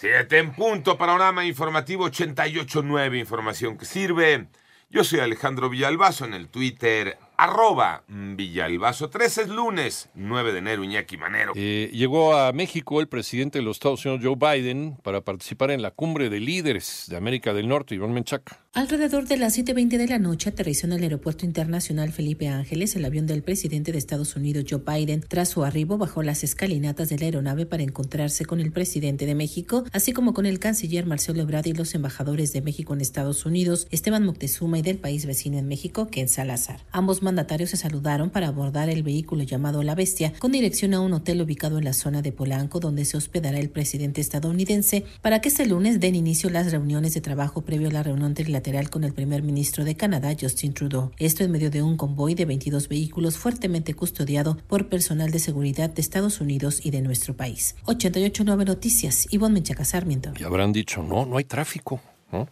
Siete en punto, panorama informativo 88.9, información que sirve. Yo soy Alejandro Villalbazo en el Twitter arroba Villalbazo. 13 es lunes, 9 de enero, Iñaki Manero. Eh, llegó a México el presidente de los Estados Unidos, Joe Biden, para participar en la cumbre de líderes de América del Norte, Iván Menchaca. Alrededor de las 7.20 de la noche aterrizó en el aeropuerto internacional Felipe Ángeles el avión del presidente de Estados Unidos, Joe Biden. Tras su arribo, bajó las escalinatas de la aeronave para encontrarse con el presidente de México, así como con el canciller Marcelo Ebrard y los embajadores de México en Estados Unidos, Esteban Moctezuma y del país vecino en México, Ken Salazar. Ambos mandatarios se saludaron para abordar el vehículo llamado La Bestia con dirección a un hotel ubicado en la zona de Polanco donde se hospedará el presidente estadounidense para que este lunes den inicio las reuniones de trabajo previo a la reunión trilateral con el primer ministro de Canadá, Justin Trudeau. Esto en medio de un convoy de 22 vehículos fuertemente custodiado por personal de seguridad de Estados Unidos y de nuestro país. 889 Noticias, Ivonne Menchaca Sarmiento. Y habrán dicho, no, no hay tráfico. ¿no?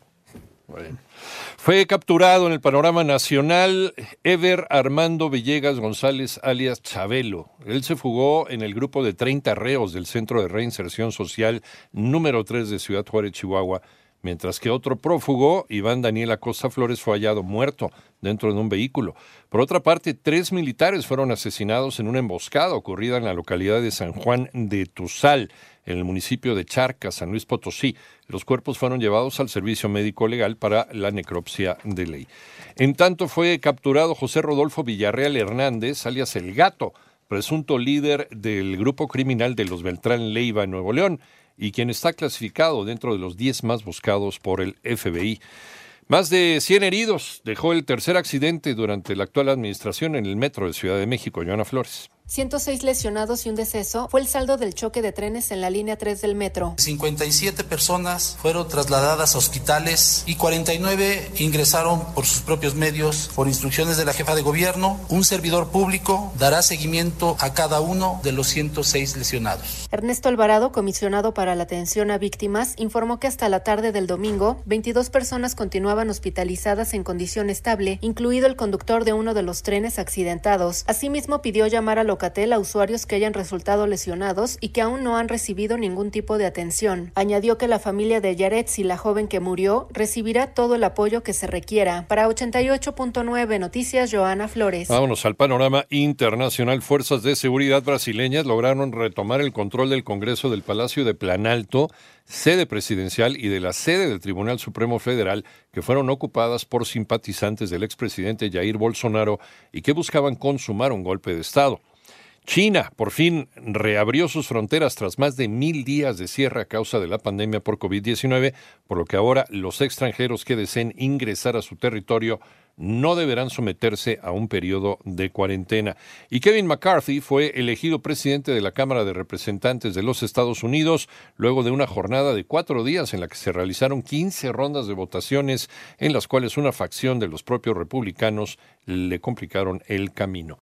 Bueno. Fue capturado en el panorama nacional Ever Armando Villegas González, alias Chabelo. Él se fugó en el grupo de 30 reos del Centro de Reinserción Social número 3 de Ciudad Juárez, Chihuahua, mientras que otro prófugo, Iván Daniel Acosta Flores, fue hallado muerto dentro de un vehículo. Por otra parte, tres militares fueron asesinados en una emboscada ocurrida en la localidad de San Juan de Tuzal, en el municipio de Charcas, San Luis Potosí. Los cuerpos fueron llevados al servicio médico legal para la necropsia de ley. En tanto fue capturado José Rodolfo Villarreal Hernández, alias El Gato, presunto líder del grupo criminal de los Beltrán Leiva en Nuevo León y quien está clasificado dentro de los 10 más buscados por el FBI. Más de 100 heridos dejó el tercer accidente durante la actual administración en el metro de Ciudad de México, Joana Flores. 106 lesionados y un deceso fue el saldo del choque de trenes en la línea 3 del metro. 57 personas fueron trasladadas a hospitales y 49 ingresaron por sus propios medios por instrucciones de la jefa de gobierno. Un servidor público dará seguimiento a cada uno de los 106 lesionados. Ernesto Alvarado, comisionado para la atención a víctimas, informó que hasta la tarde del domingo 22 personas continuaban hospitalizadas en condición estable, incluido el conductor de uno de los trenes accidentados. Asimismo pidió llamar a A usuarios que hayan resultado lesionados y que aún no han recibido ningún tipo de atención. Añadió que la familia de Yaretz y la joven que murió recibirá todo el apoyo que se requiera. Para 88.9 Noticias, Joana Flores. Vámonos al panorama internacional. Fuerzas de seguridad brasileñas lograron retomar el control del Congreso del Palacio de Planalto, sede presidencial y de la sede del Tribunal Supremo Federal, que fueron ocupadas por simpatizantes del expresidente Jair Bolsonaro y que buscaban consumar un golpe de Estado. China por fin reabrió sus fronteras tras más de mil días de cierre a causa de la pandemia por COVID-19, por lo que ahora los extranjeros que deseen ingresar a su territorio no deberán someterse a un periodo de cuarentena. Y Kevin McCarthy fue elegido presidente de la Cámara de Representantes de los Estados Unidos luego de una jornada de cuatro días en la que se realizaron 15 rondas de votaciones en las cuales una facción de los propios republicanos le complicaron el camino.